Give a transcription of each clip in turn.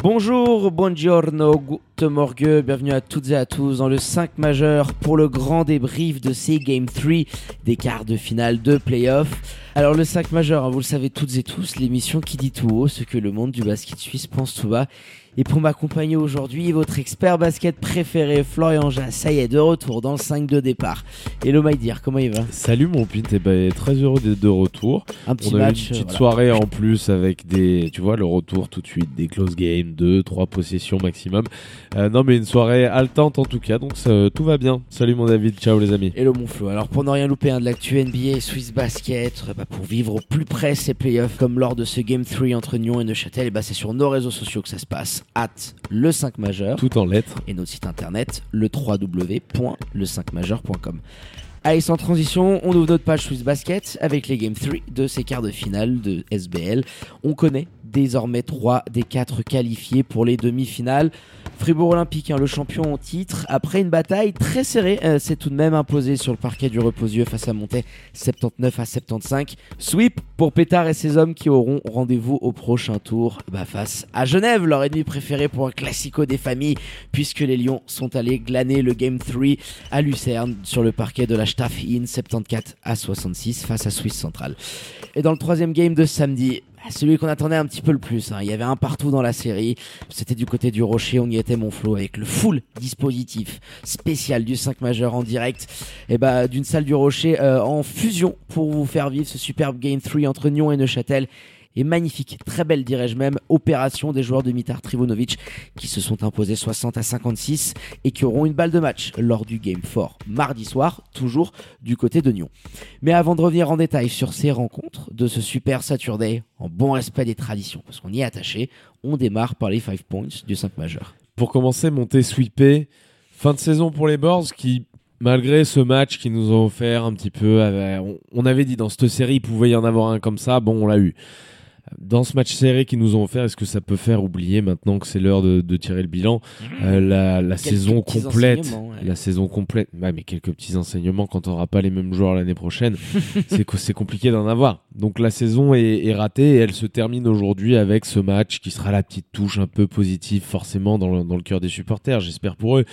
Bonjour, buongiorno, good morgue, bienvenue à toutes et à tous dans le 5 majeur pour le grand débrief de ces Game 3 des quarts de finale de playoff. Alors le 5 majeur, hein, vous le savez toutes et tous, l'émission qui dit tout haut ce que le monde du basket suisse pense tout bas. Et pour m'accompagner aujourd'hui, votre expert basket préféré, Florian Jass, ça y est, de retour dans le 5 de départ. Hello Maïdir, comment il va? Salut mon pint, eh ben, très heureux d'être de retour. Un petit On a eu match. une petite voilà. soirée en plus avec des, tu vois, le retour tout de suite, des close games, 2, 3 possessions maximum. Euh, non mais une soirée haletante en tout cas, donc ça- tout va bien. Salut mon David, ciao les amis. Hello mon Flo. Alors pour ne rien louper hein, de l'actu NBA, Swiss Basket, euh, bah, pour vivre au plus près ces playoffs comme lors de ce Game 3 entre Nyon et Neuchâtel, et bah, c'est sur nos réseaux sociaux que ça se passe. At le 5 majeur Tout en lettres. et notre site internet le www.le5majeur.com. Allez, sans transition, on ouvre notre page Swiss Basket avec les Game 3 de ces quarts de finale de SBL. On connaît désormais 3 des 4 qualifiés pour les demi-finales. Fribourg Olympique, hein, le champion en titre, après une bataille très serrée, euh, s'est tout de même imposé sur le parquet du Reposieux face à Montais 79 à 75. Sweep pour Pétard et ses hommes qui auront rendez-vous au prochain tour bah, face à Genève, leur ennemi préféré pour un classico des familles, puisque les Lions sont allés glaner le Game 3 à Lucerne sur le parquet de la Staff Inn 74 à 66 face à Swiss Central. Et dans le troisième game de samedi, celui qu'on attendait un petit peu le plus, hein, il y avait un partout dans la série, c'était du côté du Rocher, on y était mon flow avec le full dispositif spécial du 5 majeur en direct. Et bah, d'une salle du Rocher euh, en fusion pour vous faire vivre ce superbe Game 3 entre Nyon et Neuchâtel. Et magnifique, très belle dirais-je même, opération des joueurs de Mitar Trivonovic qui se sont imposés 60 à 56 et qui auront une balle de match lors du Game 4 mardi soir, toujours du côté de Nyon. Mais avant de revenir en détail sur ces rencontres de ce super Saturday, en bon respect des traditions, parce qu'on y est attaché, on démarre par les 5 points du 5 majeur. Pour commencer, monter sweepé. Fin de saison pour les Boards qui, malgré ce match qu'ils nous ont offert un petit peu, on, on avait dit dans cette série, il pouvait y en avoir un comme ça. Bon, on l'a eu. Dans ce match serré qu'ils nous ont offert, est-ce que ça peut faire oublier maintenant que c'est l'heure de, de tirer le bilan euh, la, la saison complète, ouais. la saison complète. Ouais, mais quelques petits enseignements quand on n'aura pas les mêmes joueurs l'année prochaine, c'est que c'est compliqué d'en avoir. Donc la saison est, est ratée et elle se termine aujourd'hui avec ce match qui sera la petite touche un peu positive forcément dans le, dans le cœur des supporters, j'espère pour eux.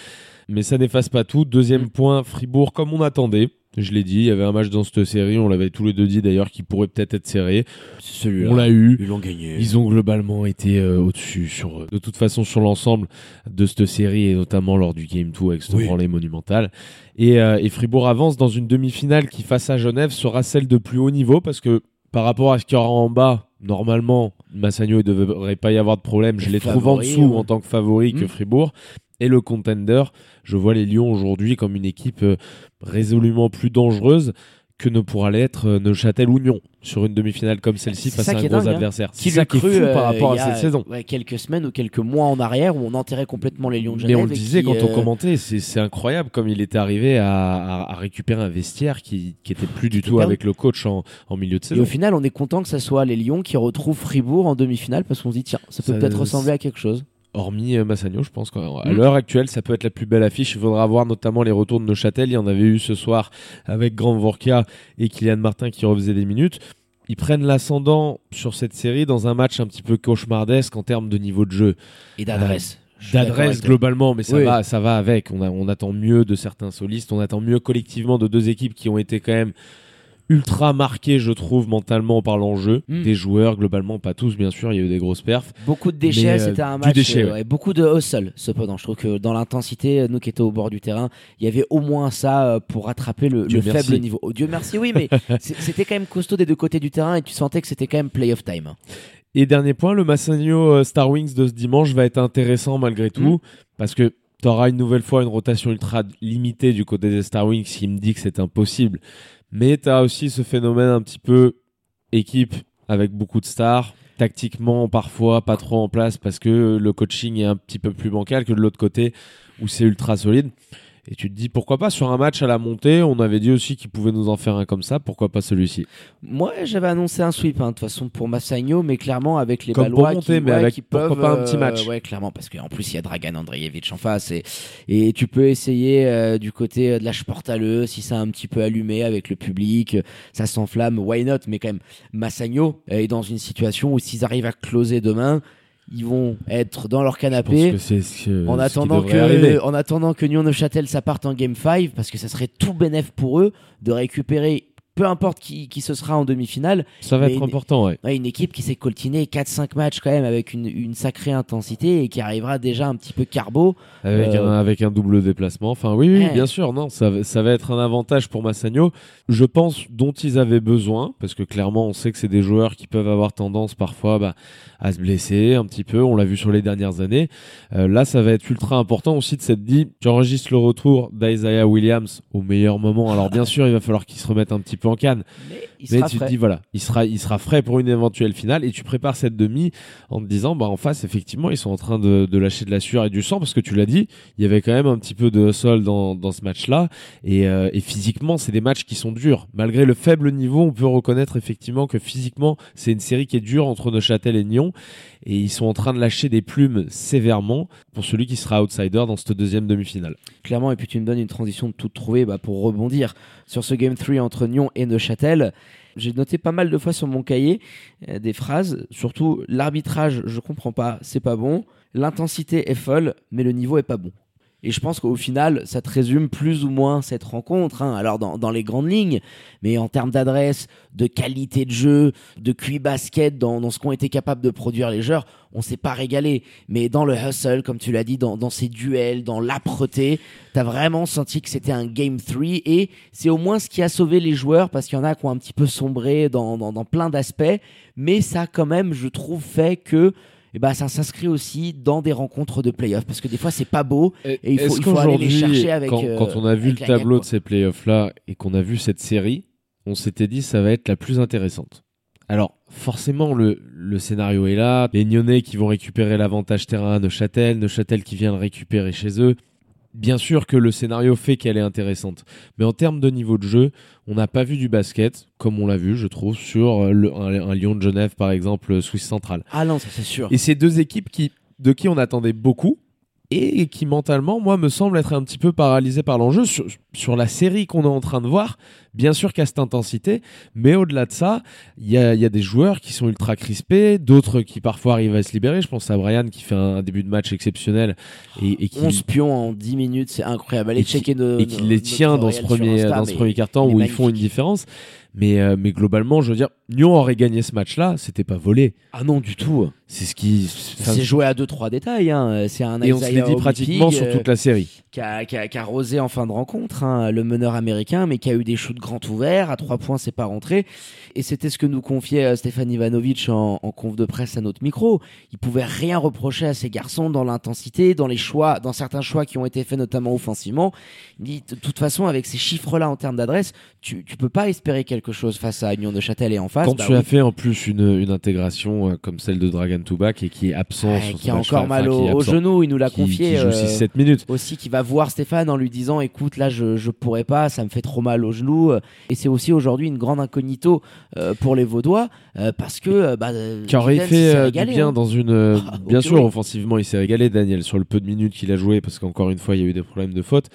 Mais ça n'efface pas tout. Deuxième Mm. point, Fribourg comme on attendait. Je l'ai dit, il y avait un match dans cette série, on l'avait tous les deux dit d'ailleurs, qui pourrait peut-être être serré. Celui-là, On l'a eu. ils l'ont gagné. Ils ont globalement été euh, au-dessus sur euh, de toute façon sur l'ensemble de cette série et notamment lors du game 2 avec ce Oui. branlé monumental. Et, euh, et Fribourg avance dans une demi-finale qui face à Genève sera celle de plus haut niveau parce que par rapport à ce qu'il y aura en bas, normalement Massagno il devrait pas y avoir de problème. Je Les trouve en dessous ouais. en tant que favori que Mm. Fribourg. Et le contender, je vois les Lions aujourd'hui comme une équipe euh, résolument plus dangereuse que ne pourra l'être euh, Neuchâtel ou Nyon sur une demi-finale comme celle-ci face à un gros dingue, hein. adversaire. Qui C'est ça qui est cru, fou euh, par rapport à cette saison. ouais, quelques semaines ou quelques mois en arrière où on enterrait complètement les Lions de Mais Genève. on le et disait qui, quand on commentait, c'est incroyable comme il était arrivé à, à- à récupérer un vestiaire qui, qui était plus du tout perdu. avec le coach en, en milieu de Et saison. au final, on est content que ça soit les Lions qui retrouvent Fribourg en demi-finale parce qu'on se dit, tiens, ça peut peut-être ressembler à quelque chose. Hormis euh, Massagno, je pense qu'à Mm. l'heure actuelle, ça peut être la plus belle affiche. Il faudra voir notamment les retours de Neuchâtel. Il y en avait eu ce soir avec Grand Vorka et Kylian Martin qui refaisaient des minutes. Ils prennent l'ascendant sur cette série dans un match un petit peu cauchemardesque en termes de niveau de jeu. Et d'adresse. D'accord d'adresse globalement, mais ça Oui. va, ça va avec. On, a- on attend mieux de certains solistes, on attend mieux collectivement de deux équipes qui ont été quand même ultra marquées, je trouve, mentalement par l'enjeu. Mm. Des joueurs, globalement, pas tous, bien sûr, il y a eu des grosses perfs. Beaucoup de déchets, euh, c'était un match. déchet, euh, ouais. ouais, beaucoup de hustle, cependant. Je trouve que dans l'intensité, nous qui étions au bord du terrain, il y avait au moins ça euh, pour rattraper le, faible niveau. Oh, Dieu merci, oui, mais c'était quand même costaud des deux côtés du terrain et tu sentais que c'était quand même playoff time. Et dernier point, le Massagno Star Wings de ce dimanche va être intéressant malgré tout, parce que tu auras une nouvelle fois une rotation ultra limitée du côté des Star Wings qui me dit que c'est impossible. Mais tu as aussi ce phénomène un petit peu équipe avec beaucoup de stars. tactiquement parfois pas trop en place parce que le coaching est un petit peu plus bancal que de l'autre côté où c'est ultra solide. Et tu te dis pourquoi pas sur un match à la montée, on avait dit aussi qu'il pouvait nous en faire un comme ça, pourquoi pas celui-ci? Moi, j'avais annoncé un sweep hein, de toute façon pour Massagno, mais clairement avec les Comme pour Balois monter, qui, mais ouais, avec qui pourquoi peuvent, pas un petit euh, match. ouais, clairement, parce qu'en plus il y a Dragan Andreevich en face et, et tu peux essayer euh, du côté euh, de la Sportaleux si ça a un petit peu allumé avec le public, euh, ça s'enflamme, why not? Mais quand même, Massagno est dans une situation où s'ils arrivent à closer demain, ils vont être dans leur canapé. que ce, En attendant, que, en attendant que Nyon-Neuchâtel ça parte en Game 5, parce que ça serait tout bénef pour eux de récupérer, peu importe qui, qui ce sera en demi-finale, Ça va être une- important, ouais. ouais, une équipe qui s'est coltinée 4-5 matchs quand même avec une, une sacrée intensité et qui arrivera déjà un petit peu carbo. Avec, Euh, un, avec un double déplacement. Enfin, oui, oui, Ouais. bien sûr. Non, ça, va- ça va être un avantage pour Massagno. Je pense dont ils avaient besoin, parce que clairement, on sait que c'est des joueurs qui peuvent avoir tendance parfois bah, à se blesser un petit peu. On l'a vu sur les dernières années. Euh, là, ça va être ultra important aussi de s'être dit, tu enregistres le retour d'Isaiah Williams au meilleur moment. Alors, bien sûr, il va falloir qu'il se remette un petit peu en canne. Mais il Mais sera tu frais. te dis voilà, il sera, il sera frais pour une éventuelle finale et tu prépares cette demi en te disant bah en face effectivement ils sont en train de, de lâcher de la sueur et du sang parce que tu l'as dit, il y avait quand même un petit peu de sol dans, dans ce match-là et, euh, et physiquement c'est des matchs qui sont durs. Malgré le faible niveau, on peut reconnaître effectivement que physiquement c'est une série qui est dure entre Neuchâtel et Nyon et ils sont en train de lâcher des plumes sévèrement pour celui qui sera outsider dans cette deuxième demi-finale. Clairement, et puis tu me donnes une transition de tout trouver bah, pour rebondir sur ce Game 3 entre Nyon et Neuchâtel. J'ai noté pas mal de fois sur mon cahier euh, des phrases, surtout l'arbitrage, je comprends pas, c'est pas bon. L'intensité est folle, mais le niveau est pas bon. Et je pense qu'au final, ça te résume plus ou moins cette rencontre. hein. Alors dans, dans les grandes lignes, mais en termes d'adresse, de qualité de jeu, de QI basket, dans, dans ce qu'ont été capables de produire les joueurs, on s'est pas régalé. Mais dans le hustle, comme tu l'as dit, dans, dans ces duels, dans l'âpreté, t'as vraiment senti que c'était un game 3 et c'est au moins ce qui a sauvé les joueurs parce qu'il y en a qui ont un petit peu sombré dans, dans, dans plein d'aspects. Mais ça quand même, je trouve, fait que eh ben, ça s'inscrit aussi dans des rencontres de playoffs parce que des fois c'est pas beau et il faut, Est-ce il faut aller les chercher avec quand, euh, quand on a vu le gagne, tableau de ces playoffs là et qu'on a vu cette série, on s'était dit ça va être la plus intéressante. Alors forcément le, le scénario est là, les Nyonnais qui vont récupérer l'avantage terrain à Neuchâtel, Neuchâtel qui vient le récupérer chez eux. Bien sûr que le scénario fait qu'elle est intéressante, mais en termes de niveau de jeu, on n'a pas vu du basket comme on l'a vu, je trouve, sur euh, le- un, un Lyon de Genève par exemple, Suisse centrale. Ah non, ça c'est sûr. Et c'est deux équipes qui, de qui on attendait beaucoup et qui mentalement, moi, me semblent être un petit peu paralysées par l'enjeu sur, sur la série qu'on est en train de voir. Bien sûr qu'à cette intensité, mais au-delà de ça, il y y a des joueurs qui sont ultra crispés, d'autres qui parfois arrivent à se libérer. Je pense à Brian qui fait un début de match exceptionnel et, et qui 11 pions en 10 minutes, c'est incroyable. Allez et qui- checker nos, et qui nos- les tient dans ce premier dans ce premier quart-temps il où ils font une différence. Mais euh, mais globalement, je veux dire, Nyon aurait gagné ce match-là, c'était pas volé. Ah non, du tout. C'est ce qui C'est joué à 2-3 détails. Hein. C'est un et on Isaiah dit pratiquement sur euh, toute la série. qui a, qui a- qui a rosé en fin de rencontre, hein, le meneur américain, mais qui a eu des shoots grand ouverts, à trois points, c'est pas rentré. Et c'était ce que nous confiait euh, Stéphane Ivanovic en, en conf de presse à notre micro. Il pouvait rien reprocher à ces garçons dans l'intensité, dans les choix, dans certains choix qui ont été faits notamment offensivement. Il dit, de toute façon, avec ces chiffres-là en termes d'adresse, tu, tu peux pas espérer quelque chose face à Union de Châtel et en face. Quand bah tu oui. as fait en plus une, une intégration euh, comme celle de Dragon Tobac et qui est absent Ouais, qui a encore mal au, au genou, il nous l'a confié. qui joue euh, 6-7 minutes. aussi qui va voir Stéphane en lui disant écoute là je je pourrais pas ça me fait trop mal au genou et c'est aussi aujourd'hui une grande incognito euh, pour les Vaudois euh, parce que euh, bah, Qui aurait fait euh, du bien hein. dans une. euh, Ah, bien sûr, offensivement, il s'est régalé, Daniel, sur le peu de minutes qu'il a joué, parce qu'encore une fois, il y a eu des problèmes de faute.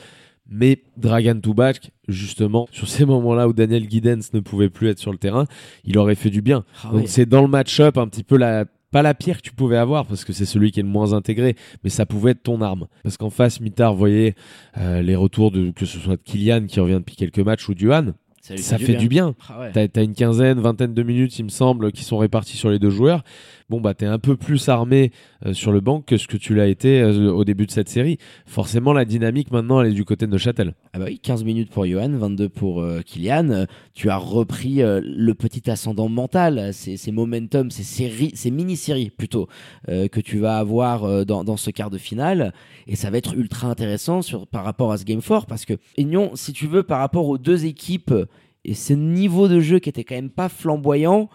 Mais Dragan Tubac, justement, sur ces moments-là où Daniel Giddens ne pouvait plus être sur le terrain, il aurait fait du bien. Ah Donc c'est dans le match-up un petit peu la pas la pire que tu pouvais avoir parce que c'est celui qui est le moins intégré, mais ça pouvait être ton arme. Parce qu'en face, Mitard voyait euh, les retours de que ce soit de Kylian qui revient depuis quelques matchs ou Duhan, ça, fait du bien. Ah ouais. T'as as une quinzaine, vingtaine de minutes, il me semble, qui sont répartis sur les deux joueurs. Bon, bah, t'es un peu plus armé euh, sur le banc que ce que tu l'as été euh, au début de cette série. Forcément, la dynamique maintenant, elle est du côté de Neuchâtel. Ah bah oui, 15 minutes pour Johan, 22 pour euh, Kylian. Euh, Tu as repris le petit ascendant mental, ces, ces momentum, ces séries, ces mini-séries plutôt, que tu vas avoir dans, ce quart de finale. Et ça va être ultra intéressant par rapport à ce Game 4 parce que Aignan, si tu veux, par rapport aux deux équipes et ce niveau de jeu qui était quand même pas flamboyant,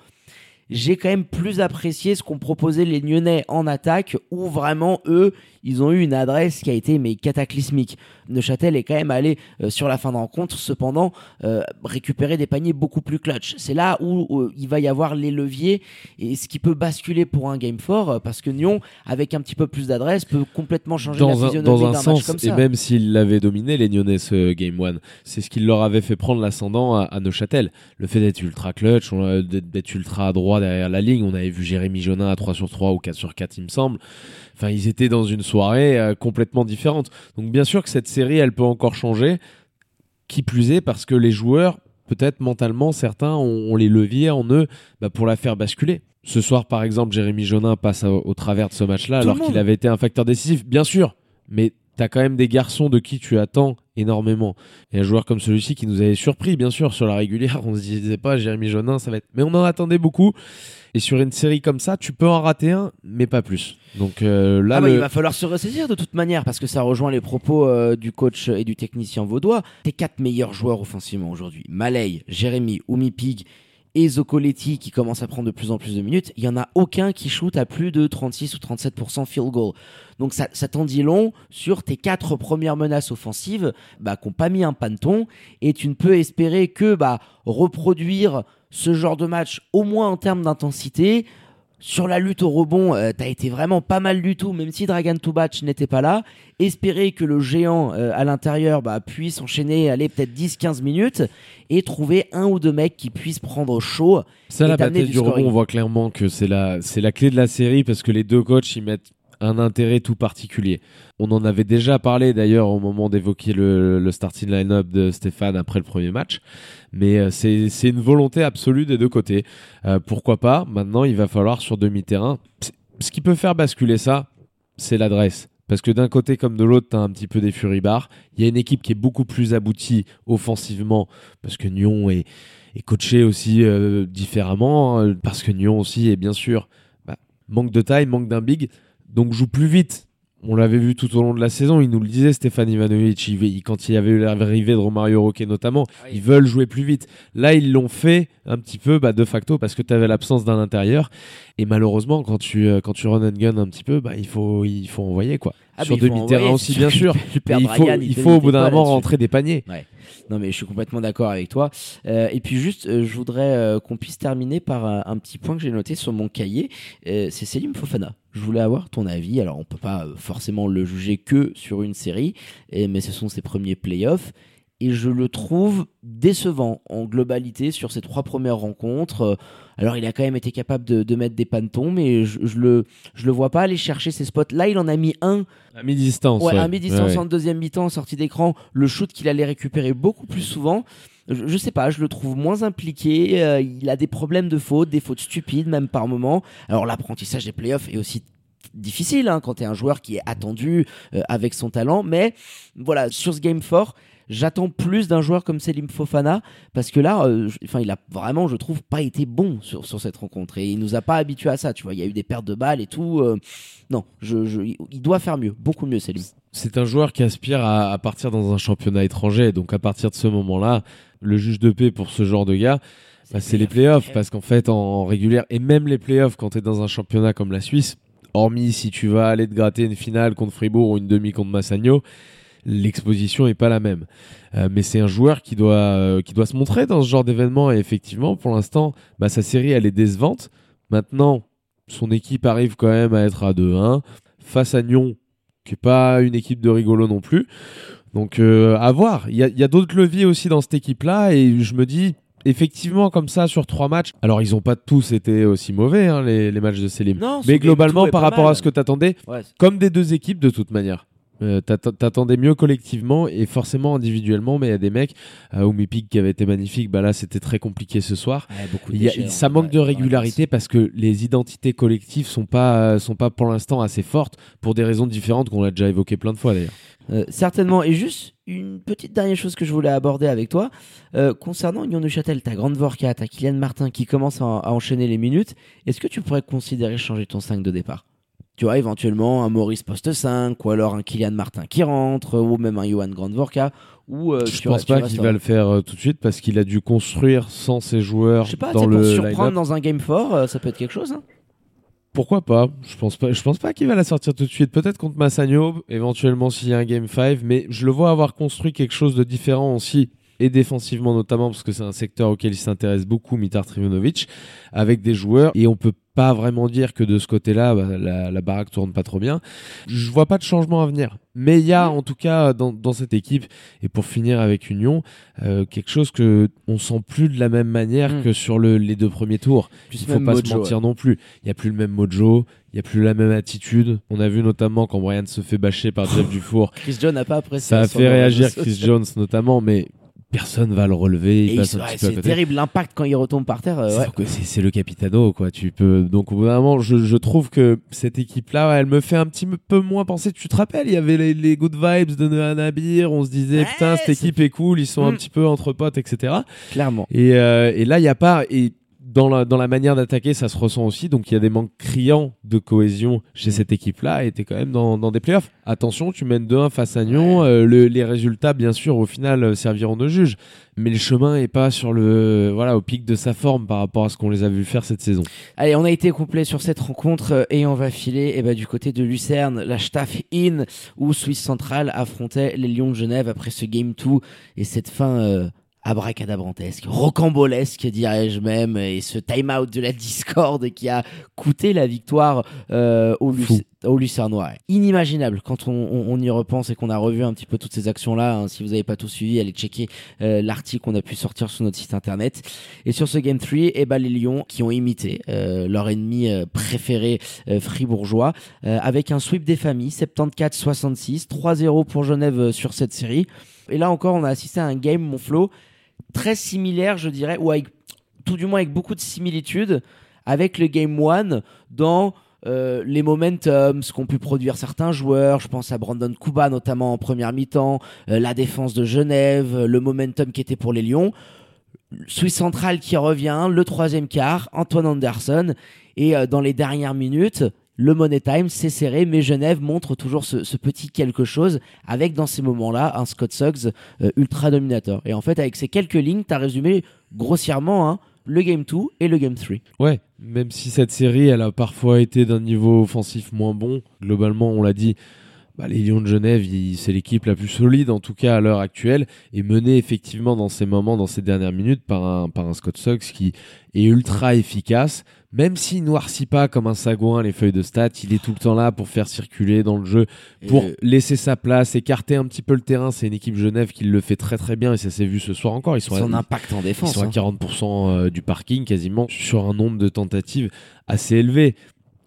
j'ai quand même plus apprécié ce qu'ont proposé les Nyonnais en attaque, où vraiment eux, ils ont eu une adresse qui a été mais cataclysmique. Neuchâtel est quand même allé euh, sur la fin de rencontre, cependant euh, récupérer des paniers beaucoup plus clutch. C'est là où, euh, il va y avoir les leviers et ce qui peut basculer pour un game fort, parce que Nyon, avec un petit peu plus d'adresse, peut complètement changer la dans un, physionomie dans un d'un match sens, comme et ça. même s'ils l'avaient dominé, les Nyonnais, ce Game 1, c'est ce qui leur avait fait prendre l'ascendant à, à Neuchâtel. Le fait d'être ultra clutch, d'être d'être ultra droit derrière la ligne, on avait vu Jérémy Jonin à 3 sur 3 ou 4 sur 4, il me semble. Enfin, ils étaient dans une soirée euh, complètement différente. Donc, bien sûr que cette série, elle peut encore changer. Qui plus est, parce que les joueurs, peut-être mentalement, certains ont, ont les leviers en eux bah, pour la faire basculer. Ce soir, par exemple, Jérémy Jonin passe au, au travers de ce match-là alors qu'il avait été un facteur décisif, bien sûr. Mais t'as quand même des garçons de qui tu attends énormément. Et un joueur comme celui-ci qui nous avait surpris, bien sûr, sur la régulière, on se disait pas, Jérémy Jonin, ça va être. Mais on en attendait beaucoup. Et sur une série comme ça, tu peux en rater un, mais pas plus. Donc euh, là, Ah bah, le- Il va falloir se ressaisir de toute manière parce que ça rejoint les propos euh, du coach et du technicien vaudois. Tes quatre meilleurs joueurs offensivement aujourd'hui, Malay, Jérémy, Oumi Pig et Zocoletti qui commencent à prendre de plus en plus de minutes, il y en a aucun qui shoot à plus de 36 ou 37% field goal. Donc ça, ça t'en dit long sur tes quatre premières menaces offensives bah, qui n'ont pas mis un panton et tu ne peux espérer que bah, reproduire ce genre de match au moins en termes d'intensité sur la lutte au rebond, euh, t'as été vraiment pas mal du tout, même si Dragan Tubac n'était pas là. Espérer que le géant euh, à l'intérieur bah, puisse enchaîner, aller peut-être 10-15 minutes et trouver un ou deux mecs qui puissent prendre chaud. Ça, et la bataille du du rebond, on voit clairement que c'est la, c'est la clé de la série parce que les deux coachs y mettent un intérêt tout particulier. On en avait déjà parlé d'ailleurs au moment d'évoquer le, starting line-up de Stéphane après le premier match, mais euh, c'est, une volonté absolue des deux côtés. Euh, pourquoi pas? Maintenant, il va falloir sur demi-terrain. Ce qui peut faire basculer ça, c'est l'adresse. Parce que d'un côté comme de l'autre, tu as un petit peu des furibars. Il y a une équipe qui est beaucoup plus aboutie offensivement, parce que Nyon est, est coaché aussi euh, différemment, hein, parce que Nyon aussi est bien sûr bah, manque de taille, manque d'un big, donc joue plus vite. On l'avait vu tout au long de la saison, il nous le disait Stéphane Ivanovic, il- quand il y avait eu l'arrivée de Romario Roquet notamment, ils veulent jouer plus vite. Là, ils l'ont fait un petit peu bah, de facto parce que tu avais l'absence d'un intérieur. Et malheureusement, quand tu, euh, quand tu run and gun un petit peu, bah, il, faut, il faut envoyer quoi. Ah, Sur demi-terrain aussi, bien sûr Mais il faut, il il au bout d'un moment rentrer des paniers. Non mais je suis complètement d'accord avec toi. Euh, et puis juste, euh, je voudrais euh, qu'on puisse terminer par un, un petit point que j'ai noté sur mon cahier. C'est Selim Fofana. Je voulais avoir ton avis. Alors on peut pas euh, forcément le juger que sur une série, et- mais ce sont ses premiers playoffs. Et je le trouve décevant en globalité sur ses trois premières rencontres. Euh, Alors il a quand même été capable de, de mettre des pantons, mais je, je le je le vois pas aller chercher ses spots. Là il en a mis un À mi-distance. Ouais, ouais. à mi-distance ouais. en deuxième mi-temps, en sortie d'écran, le shoot qu'il allait récupérer beaucoup plus souvent. Je, sais pas, je le trouve moins impliqué. euh, il a des problèmes de fautes, des fautes stupides même par moment. Alors l'apprentissage des playoffs est aussi difficile hein, quand tu es un joueur qui est attendu euh, avec son talent. Mais voilà, sur ce game fort, j'attends plus d'un joueur comme Selim Fofana parce que là, euh, enfin, il a vraiment, je trouve, pas été bon sur, cette rencontre et il nous a pas habitués à ça. Tu vois, il y a eu des pertes de balles et tout. non, il doit faire mieux, beaucoup mieux, Selim. C'est un joueur qui aspire à partir dans un championnat étranger. Donc à partir de ce moment-là, le juge de paix pour ce genre de gars, bah, c'est les playoffs. Parce qu'en fait, en, en régulière, et même les playoffs, quand tu es dans un championnat comme la Suisse, hormis si tu vas aller te gratter une finale contre Fribourg ou une demi contre Massagno, l'exposition est pas la même. Euh, mais c'est un joueur qui doit, euh, qui doit se montrer dans ce genre d'événement. Et effectivement, pour l'instant, bah, sa série, elle est décevante. Maintenant, son équipe arrive quand même à être à 2-1 face à Nyon, qui est pas une équipe de rigolo non plus. Donc euh, à voir. Il y a, il y a d'autres leviers aussi dans cette équipe-là et je me dis effectivement comme ça sur trois matchs. Alors ils ont pas tous été aussi mauvais hein, les, les matchs de Selim. Non, Mais globalement par rapport mal. à ce que t'attendais, Ouais, comme des deux équipes de toute manière. Euh, t'att- T'attendais mieux collectivement et forcément individuellement, mais il y a des mecs, euh, Oumi Pig qui avait été magnifique, bah là c'était très compliqué ce soir. Ouais, beaucoup de Il y a- déchets, ça hein, manque ouais, de ouais, régularité parce que les identités collectives sont pas sont pas pour l'instant assez fortes pour des raisons différentes qu'on a déjà évoqué plein de fois d'ailleurs. Euh, certainement. Et juste une petite dernière chose que je voulais aborder avec toi. Euh, concernant Union de Châtel, ta grande Vorka, ta Kylian Martin qui commence à, à enchaîner les minutes, est-ce que tu pourrais considérer changer ton 5 de départ? Tu vois, éventuellement un Maurice poste 5, ou alors un Kylian Martin qui rentre, ou même un Johan Grandvorka. Ou, euh, Je tu pense pas qu'il va le faire euh, tout de suite parce qu'il a dû construire sans ses joueurs Je sais pas, dans sais, pour le surprendre dans un game fort, euh, ça peut être quelque chose. hein. Pourquoi pas Je pense pas. Je pense pas qu'il va la sortir tout de suite. Peut-être contre Massagno, éventuellement s'il y a un game 5, mais je le vois avoir construit quelque chose de différent aussi et défensivement notamment parce que c'est un secteur auquel il s'intéresse beaucoup Mitar Trivunovic avec des joueurs et on peut pas vraiment dire que de ce côté-là bah, la, la baraque tourne pas trop bien. Je vois pas de changement à venir, mais il y a en tout cas dans, dans cette équipe et pour finir avec Union euh, quelque chose que on sent plus de la même manière Mm. que sur le- les deux premiers tours. Plus Il faut pas mojo, se mentir non plus. Il y a plus le même mojo, il y a plus la même attitude. On a vu notamment quand Brian se fait bâcher par Jeff Dufour. Chris John n'a pas apprécié. Ça a fait réagir Chris. Jones notamment, mais personne va le relever. Il passe un ouais, petit c'est terrible l'impact quand il retombe par terre. euh, C'est- ouais. C'est c'est le capitano, quoi. Tu peux donc vraiment, je, je trouve que cette équipe-là, ouais, elle me fait un petit peu moins penser. Tu te rappelles, il y avait les, les good vibes de Nabir. On se disait putain, cette c'est- équipe est cool. Ils sont un Mm. petit peu entre potes, etc. Clairement. Et, euh, et là, il n'y a pas. Et dans la, dans la manière d'attaquer, ça se ressent aussi. Donc, il y a des manques criants de cohésion chez Mm. cette équipe-là. Et tu es quand même dans, dans des playoffs. Attention, tu mènes 2-1 face à Nyon. euh, le- les résultats, bien sûr, au final, euh, serviront de juge. Mais le chemin est pas sur le, voilà, au pic de sa forme par rapport à ce qu'on les a vu faire cette saison. Allez, on a été complet sur cette rencontre euh, et on va filer eh ben, du côté de Lucerne, la Staff In, où Suisse Central affrontait les Lions de Genève après ce Game 2 et cette fin euh, abracadabrantesque, rocambolesque dirais-je même, et ce time-out de la Discord qui a coûté la victoire euh, Luc- aux Lucernois. Inimaginable quand on, on- on y repense et qu'on a revu un petit peu toutes ces actions-là. hein. Si vous n'avez pas tout suivi, allez checker euh, l'article qu'on a pu sortir sur notre site internet. Et sur ce Game 3, eh ben, les Lions qui ont imité euh, leur ennemi euh, préféré euh, fribourgeois euh, avec un sweep des familles, 74-66, 3-0 pour Genève sur cette série. Et là encore, on a assisté à un game, mon flow, très similaire, je dirais, ou avec, tout du moins avec beaucoup de similitudes avec le Game 1 dans euh, les momentums, qu'ont pu produire certains joueurs. Je pense à Brandon Kuba notamment en première mi-temps, euh, la défense de Genève, euh, le momentum qui était pour les Lions. Suisse centrale qui revient, le troisième quart, Antoine Anderson. Et dans les dernières minutes, le Money Time s'est serré, mais Genève montre toujours ce, ce petit quelque chose avec dans ces moments-là un Scott Suggs euh, ultra dominateur. Et en fait, avec ces quelques lignes, tu as résumé grossièrement hein, le Game 2 et le Game 3. Ouais, même si cette série, elle a parfois été d'un niveau offensif moins bon, globalement, on l'a dit, bah, les Lions de Genève, ils- c'est l'équipe la plus solide, en tout cas à l'heure actuelle, et menée effectivement dans ces moments, dans ces dernières minutes, par un, par un Scott Suggs qui est ultra efficace, même s'il noircit pas comme un sagouin les feuilles de stats, il est tout le temps là pour faire circuler dans le jeu, pour Et- laisser sa place, écarter un petit peu le terrain. C'est une équipe Genève qui le fait très très bien, et ça s'est vu ce soir encore. Ils sont à- son impact en ils défense. sont à hein. 40% euh, du parking quasiment sur un nombre de tentatives assez élevé.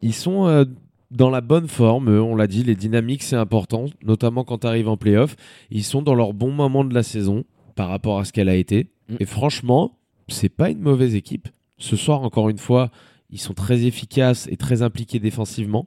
Ils sont euh, dans la bonne forme, eux, on l'a dit, les dynamiques c'est important, notamment quand tu arrives en playoff. Ils sont dans leur bon moment de la saison par rapport à ce qu'elle a été. Mm. Et franchement, c'est pas une mauvaise équipe. Ce soir, encore une fois, ils sont très efficaces et très impliqués défensivement.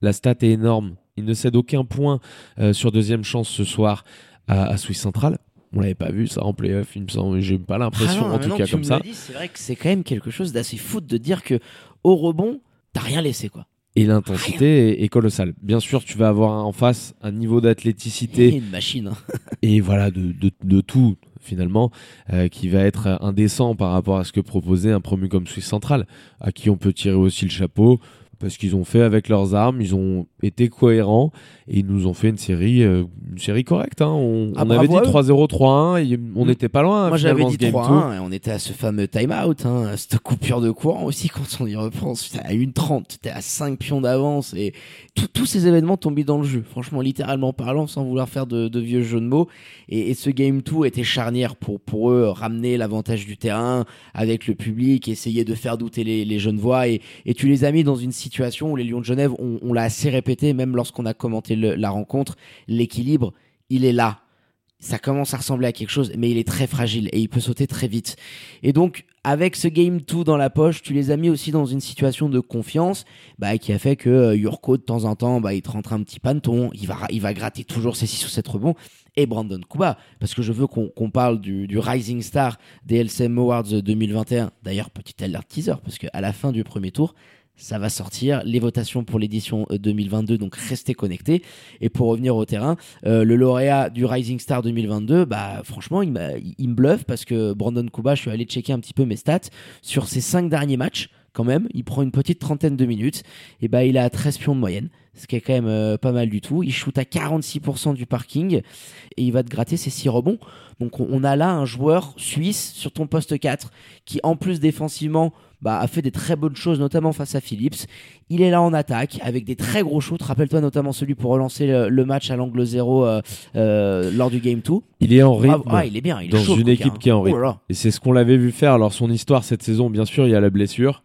La stat est énorme. Ils ne cèdent aucun point euh, sur deuxième chance ce soir à, à Swiss Central. On l'avait pas vu ça en playoff, il me semble. J'ai pas l'impression, Ah en tout non, cas tu comme me ça. C'est vrai que c'est quand même quelque chose d'assez fou de dire que au rebond, t'as rien laissé quoi. Et l'intensité est, est colossale. Bien sûr, tu vas avoir en face un niveau d'athléticité Et une machine. hein. et voilà de, de, de tout finalement euh, qui va être indécent par rapport à ce que proposait un promu comme Suisse Central à qui on peut tirer aussi le chapeau parce qu'ils ont fait avec leurs armes, ils ont été cohérents et ils nous ont fait une série, euh, une série correcte. hein. On, Ah, on avait dit bravo à eux. 3-0, 3-1, et on Mm. n'était pas loin. Moi j'avais dit ce game 3-1 et on était à ce fameux time-out, hein, cette coupure de courant aussi quand on y repense. T'es à 1,30, t'es à 5 pions d'avance et tous ces événements tombés dans le jeu. Franchement, littéralement parlant, sans vouloir faire de, de vieux jeux de mots. Et, et ce game 2 était charnière pour, pour eux, ramener l'avantage du terrain avec le public, essayer de faire douter les, les jeunes voix. Et, et tu les as mis dans une situation où les Lions de Genève, on, on l'a assez répété, même lorsqu'on a commenté la rencontre, l'équilibre, il est là ça commence à ressembler à quelque chose, mais il est très fragile et il peut sauter très vite. Et donc, avec ce game 2 dans la poche, tu les as mis aussi dans une situation de confiance, bah, qui a fait que euh, Yurko, de temps en temps, bah, il te rentre un petit panton, il va, il va gratter toujours ses 6 ou 7 rebonds, et Brandon Kuba, parce que je veux qu'on parle du, du Rising Star des LCM Awards 2021. D'ailleurs, petit alert teaser, parce qu'à la fin du premier tour, ça va sortir. Les votations pour l'édition 2022, donc restez connectés. Et pour revenir au terrain, le lauréat du Rising Star 2022, bah franchement, il, me bluffe parce que Brandon Kuba, je suis allé checker un petit peu mes stats sur ses cinq derniers matchs quand même. Il prend une petite trentaine de minutes. Et bah, il a 13 pions de moyenne, ce qui est quand même euh, pas mal du tout. Il shoot à 46% du parking et il va te gratter ses 6 rebonds. Donc on a là un joueur suisse sur ton poste 4 qui en plus défensivement bah, a fait des très bonnes choses, notamment face à Phillips. Il est là en attaque avec des très gros shoots. Rappelle-toi notamment celui pour relancer le, match à l'angle 0 euh, euh, lors du Game 2. Il est en rythme. Ah, il est bien. Il dans est chaud, une équipe qui est en Oh rythme. Et c'est ce qu'on l'avait vu faire. Alors son histoire cette saison, bien sûr, il y a la blessure.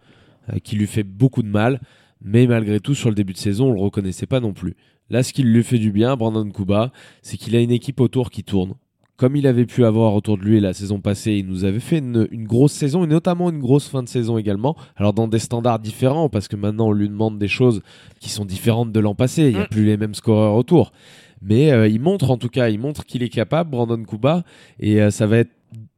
Euh, qui lui fait beaucoup de mal, mais malgré tout, sur le début de saison, on le reconnaissait pas non plus. Là, ce qui lui fait du bien, Brandon Kuba, c'est qu'il a une équipe autour qui tourne. Comme il avait pu avoir autour de lui la saison passée, il nous avait fait une, grosse saison et notamment une grosse fin de saison également. Alors dans des standards différents, parce que maintenant on lui demande des choses qui sont différentes de l'an passé. Il n'y a mm. plus les mêmes scoreurs autour. Mais euh, il montre en tout cas, il montre qu'il est capable, Brandon Kuba, et euh, ça va être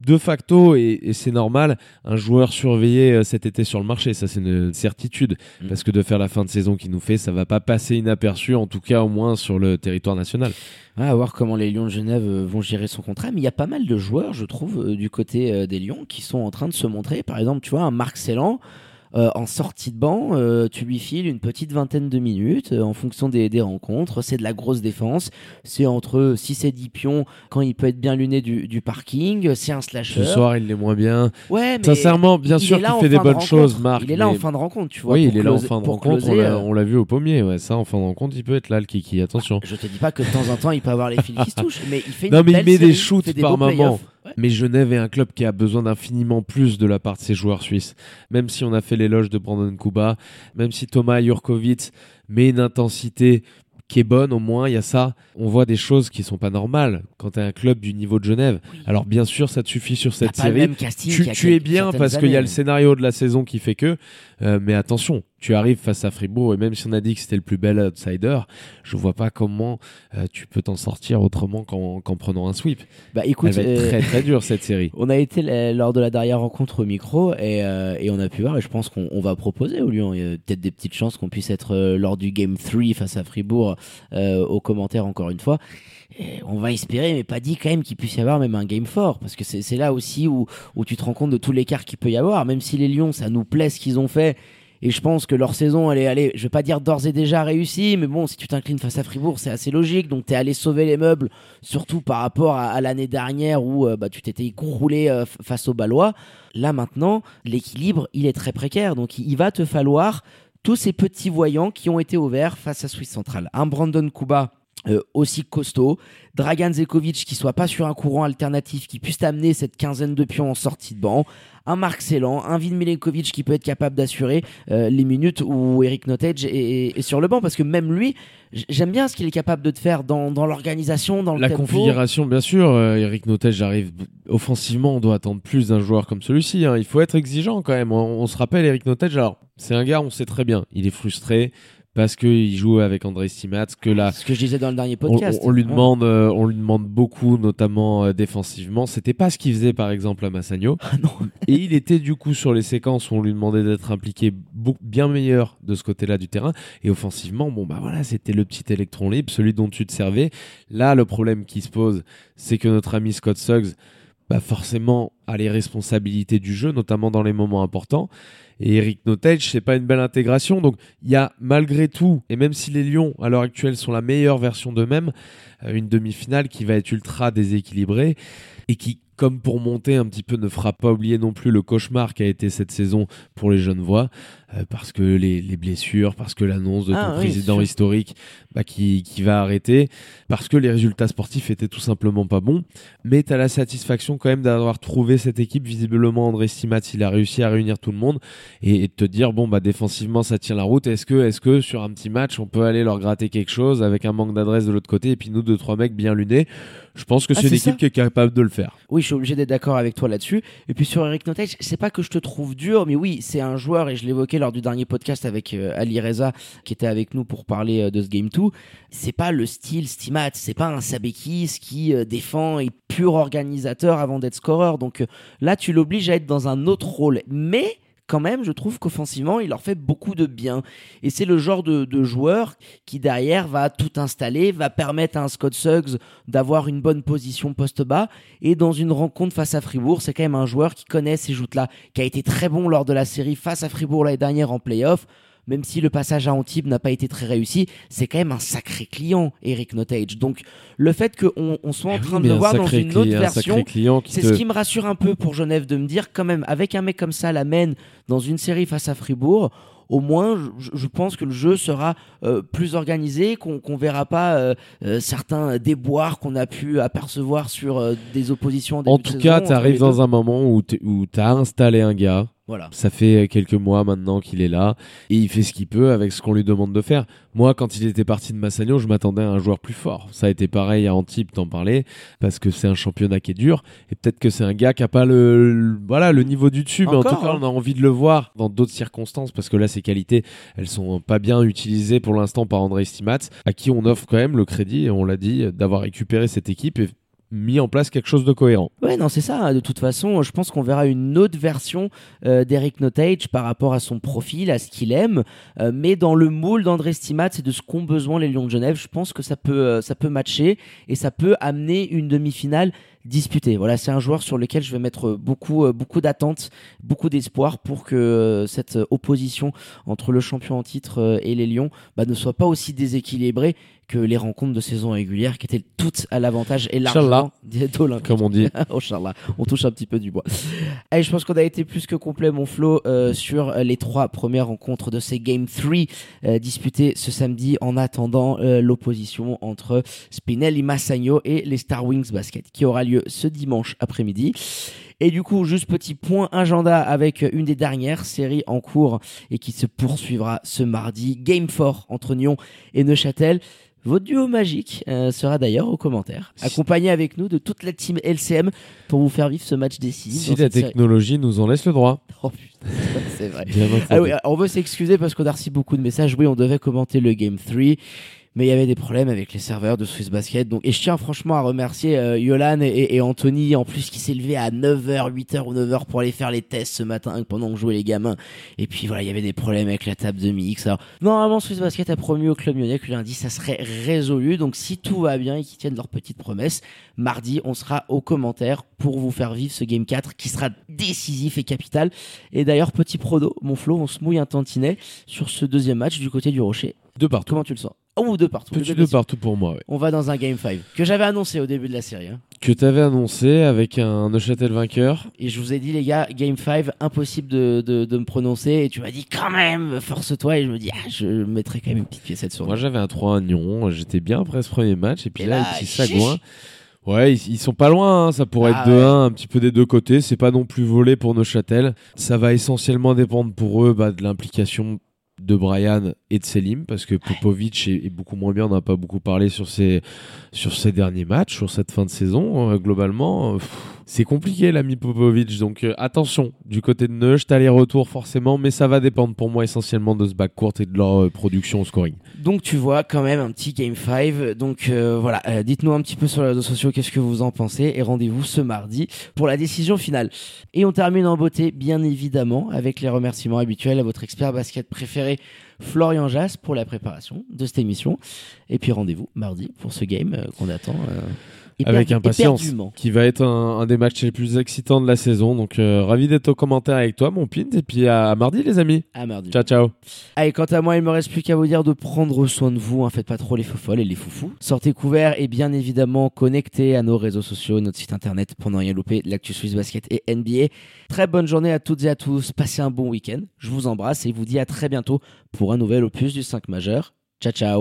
de facto, et, c'est normal, un joueur surveillé euh, cet été sur le marché. Ça, c'est une certitude. Mm. Parce que de faire la fin de saison qu'il nous fait, ça va pas passer inaperçu, en tout cas au moins sur le territoire national. Ah, à voir comment les Lions de Genève euh, vont gérer son contrat. Mais il y a pas mal de joueurs, je trouve, euh, du côté des Lions qui sont en train de se montrer. Par exemple, tu vois, un Marc Cellan euh, en sortie de banc, euh, tu lui files une petite vingtaine de minutes euh, en fonction des, rencontres. C'est de la grosse défense. C'est entre 6 et 10 pions quand il peut être bien luné du, parking. C'est un slasher. Ce soir, il l'est moins bien. Ouais, mais Sincèrement, bien sûr qu'il fait des bonnes choses, Marc. Il est là en fin de rencontre, tu vois. Oui, il est là en fin de rencontre. on l'a vu au pommier. Ouais, ça, en fin de rencontre, il peut être là, le kiki. Attention. Je te dis pas que de temps en temps, il peut avoir les fils qui se touchent, mais il fait une Non, mais il met des shoots par moment. Mais Genève est un club qui a besoin d'infiniment plus de la part de ses joueurs suisses. Même si on a fait l'éloge de Brandon Kuba, même si Thomas Jurkovic met une intensité qui est bonne au moins, il y a ça. On voit des choses qui sont pas normales quand tu un club du niveau de Genève. Alors bien sûr, ça te suffit sur cette série. tu, es bien parce qu'il y a le scénario de la saison qui fait que, euh, mais attention, tu arrives face à Fribourg et même si on a dit que c'était le plus bel outsider, je vois pas comment euh, tu peux t'en sortir autrement qu'en prenant un sweep. Bah écoute, Elle va être très très dure cette série. On a été lors de la dernière rencontre au micro et, euh, et on a pu voir et je pense qu'on va proposer au Lyon. Il y a peut-être des petites chances qu'on puisse être euh, lors du game 3 face à Fribourg aux commentaires encore une fois. Et on va espérer, mais pas dit quand même qu'il puisse y avoir même un game 4 parce que c'est là aussi où, où tu te rends compte de tout l'écart qu'il peut y avoir. Même si les Lions, ça nous plaît ce qu'ils ont fait et je pense que leur saison, elle est allée, je vais pas dire d'ores et déjà réussie, mais bon, si tu t'inclines face à Fribourg, c'est assez logique. Donc tu es allé sauver les meubles, surtout par rapport à, l'année dernière où euh, bah, tu t'étais écroulé euh, face aux Ballois. Là maintenant, l'équilibre, il est très précaire. Donc il, va te falloir tous ces petits voyants qui ont été ouverts face à Suisse Centrale. Un Brandon Kuba euh, aussi costaud, Dragan Zekovic qui soit pas sur un courant alternatif, qui puisse t'amener cette quinzaine de pions en sortie de banc, un Marc Celan, un Vin Milenkovic qui peut être capable d'assurer euh, les minutes où Eric Nottage est, sur le banc, parce que même lui, j'aime bien ce qu'il est capable de te faire dans, l'organisation, dans le La configuration, bien sûr, euh, Eric Nottage arrive offensivement, on doit attendre plus d'un joueur comme celui-ci, hein. il faut être exigeant quand même, on, on se rappelle Eric Nottage, alors c'est un gars, on sait très bien, il est frustré, parce qu'il joue avec André Stimats que là ce que je disais dans le dernier podcast. on, lui demande euh, on lui demande beaucoup notamment euh, défensivement. C'était pas ce qu'il faisait par exemple à Massagno ah non. et il était du coup sur les séquences où on lui demandait d'être impliqué bien meilleur de ce côté-là du terrain. Et offensivement bon bah voilà c'était le petit électron libre celui dont tu te servais. Là le problème qui se pose c'est que notre ami Scott Suggs bah forcément a les responsabilités du jeu notamment dans les moments importants et Eric Nottage, c'est pas une belle intégration. Donc il y a malgré tout, et même si les Lions à l'heure actuelle sont la meilleure version d'eux-mêmes, euh, une demi-finale qui va être ultra déséquilibrée et qui comme pour monter un petit peu, ne fera pas oublier non plus le cauchemar qui a été cette saison pour les jeunes voix, euh, parce que les, blessures, parce que l'annonce de ton ah président historique bah, qui, qui, va arrêter, parce que les résultats sportifs étaient tout simplement pas bons. Mais tu as la satisfaction quand même d'avoir trouvé cette équipe. Visiblement, André Stimat, il a réussi à réunir tout le monde et, de te dire, bon, bah, défensivement, ça tient la route. Est-ce que, est que sur un petit match, on peut aller leur gratter quelque chose avec un manque d'adresse de l'autre côté et puis nous, deux, trois mecs bien lunés? Je pense que ah, c'est une équipe qui est capable de le faire. Oui, suis obligé d'être d'accord avec toi là-dessus. Et puis sur Eric Notage, c'est pas que je te trouve dur, mais oui, c'est un joueur, et je l'évoquais lors du dernier podcast avec euh, Ali Reza, qui était avec nous pour parler euh, de ce Game 2. C'est pas le style Stimat, c'est pas un Sabekis qui euh, défend et pur organisateur avant d'être scoreur. Donc là, tu l'obliges à être dans un autre rôle. Mais quand même, je trouve qu'offensivement, il leur fait beaucoup de bien. Et c'est le genre de, joueur qui derrière va tout installer, va permettre à un Scott Suggs d'avoir une bonne position poste bas. Et dans une rencontre face à Fribourg, c'est quand même un joueur qui connaît ces joutes-là, qui a été très bon lors de la série face à Fribourg l'année dernière en playoff même si le passage à Antibes n'a pas été très réussi, c'est quand même un sacré client, Eric Notage. Donc, le fait qu'on on soit en Eh oui, train de le voir dans une autre version, c'est te- ce qui me rassure un peu pour Genève de me dire, quand même, avec un mec comme ça, la mène dans une série face à Fribourg, au moins, je, je pense que le jeu sera euh, plus organisé, qu'on qu'on verra pas euh, euh, certains déboires qu'on a pu apercevoir sur des oppositions. En, En tout cas, tu arrives dans un moment où tu as installé un gars. Voilà. Ça fait quelques mois maintenant qu'il est là et il fait ce qu'il peut avec ce qu'on lui demande de faire. Moi, quand il était parti de Massagno, je m'attendais à un joueur plus fort. Ça a été pareil à Antibes, t'en parlais, parce que c'est un championnat qui est dur et peut-être que c'est un gars qui a pas le, le- voilà le niveau du dessus, mais en tout cas, hein. on a envie de le voir dans d'autres circonstances parce que là, ses qualités, elles sont pas bien utilisées pour l'instant par André Stimats, à qui on offre quand même le crédit, et on l'a dit, d'avoir récupéré cette équipe et mis en place quelque chose de cohérent. Ouais, non, c'est ça. De toute façon, je pense qu'on verra une autre version euh, d'Eric Notage par rapport à son profil, à ce qu'il aime, euh, mais dans le moule d'André Stimat et de ce qu'ont besoin les Lions de Genève, je pense que ça peut, euh, ça peut matcher et ça peut amener une demi-finale disputée. Voilà, c'est un joueur sur lequel je vais mettre beaucoup, euh, beaucoup d'attentes, beaucoup d'espoir pour que euh, cette opposition entre le champion en titre euh, et les Lions bah, ne soit pas aussi déséquilibrée que les rencontres de saison régulière qui étaient toutes à l'avantage et largement d'Olympique. Comme on dit. oh Charles, on touche un petit peu du bois. Allez, je pense qu'on a été plus que complet, mon Flo, euh, sur les trois premières rencontres de ces Game 3 euh, disputées ce samedi en attendant euh, l'opposition entre Spinelli Massagno et les Star Wings Basket qui aura lieu ce dimanche après-midi. Et du coup, juste petit point agenda avec une des dernières séries en cours et qui se poursuivra ce mardi. Game 4 entre Nyon et Neuchâtel. Votre duo magique euh, sera d'ailleurs aux commentaires, accompagné avec nous de toute la team LCM pour vous faire vivre ce match décisif. Si la série. technologie nous en laisse le droit. Oh putain, c'est vrai. Ah oui, on veut s'excuser parce qu'on a reçu beaucoup de messages. Oui, on devait commenter le Game 3. Mais il y avait des problèmes avec les serveurs de Swiss Basket. Donc, et je tiens franchement à remercier euh, Yolan et, et Anthony, en plus, qui s'est levé à 9h, 8h ou 9h pour aller faire les tests ce matin pendant que jouaient les gamins. Et puis voilà, il y avait des problèmes avec la table de mix. Alors, normalement, Swiss Basket a promis au club lyonnais que lundi, ça serait résolu. Donc, si tout va bien et qu'ils tiennent leur petite promesse, mardi, on sera aux commentaires pour vous faire vivre ce Game 4 qui sera décisif et capital. Et d'ailleurs, petit prodo, mon Flo, on se mouille un tantinet sur ce deuxième match du côté du Rocher. De partout. Comment tu le sens? Oh, deux partout. Petit de deux possibles. partout pour moi, ouais. On va dans un Game 5 que j'avais annoncé au début de la série. hein. Que t'avais annoncé avec un Neuchâtel vainqueur. Et je vous ai dit, les gars, Game 5, impossible de, de, de me prononcer. Et tu m'as dit, quand même, force-toi. Et je me dis, ah, je mettrai quand même une petite piécette sur Moi j'avais un 3 à Nyon, j'étais bien après ce premier match, et puis Et là, là, chiche. sagouins. Ouais, ils, ils sont pas loin, hein, ça pourrait Ah être 2-1 un petit peu des deux côtés, c'est pas non plus volé pour Neuchâtel. Ça va essentiellement dépendre pour eux bah, de l'implication de Brian et de Selim, parce que Popovic est, est beaucoup moins bien, on n'a pas beaucoup parlé sur ces, sur ces derniers matchs, sur cette fin de saison, euh, globalement. euh, pff, c'est compliqué l'ami Popovic, donc euh, attention, du côté de Neuch, t'as les retours forcément, mais ça va dépendre pour moi essentiellement de ce backcourt et de leur euh, production au scoring. Donc tu vois quand même un petit Game 5. Donc euh, voilà, dites-nous un petit peu sur les réseaux sociaux qu'est-ce que vous en pensez et rendez-vous ce mardi pour la décision finale. Et on termine en beauté bien évidemment avec les remerciements habituels à votre expert basket préféré Florian Jass pour la préparation de cette émission. Et puis rendez-vous mardi pour ce game qu'on attend. Avec impatience, qui va être un, un des matchs les plus excitants de la saison. Donc euh, ravi d'être au commentaire avec toi, mon pint, et puis à mardi les amis. À mardi. Ciao ciao. Allez, quant à moi, il me reste plus qu'à vous dire de prendre soin de vous. Hein, faites pas trop les faux folles et les foufous. Sortez couverts et bien évidemment connectés à nos réseaux sociaux, notre site internet pour ne rien louper, l'actu Swiss Basket et NBA. Très bonne journée à toutes et à tous. Passez un bon week-end. Je vous embrasse et vous dis à très bientôt pour un nouvel opus du 5 majeur. Ciao ciao.